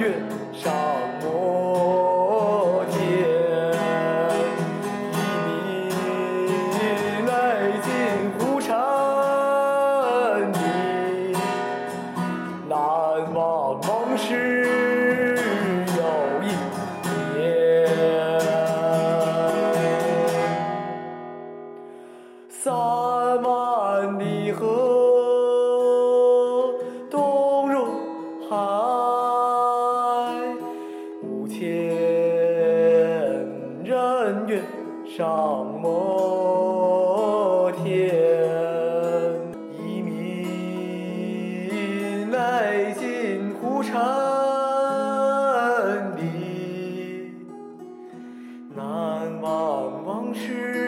月上摩天一名内尽湖沉底难忘盟誓又一年。三万里河东入海。天人月上摩天，移民来进湖城里，难忘往事。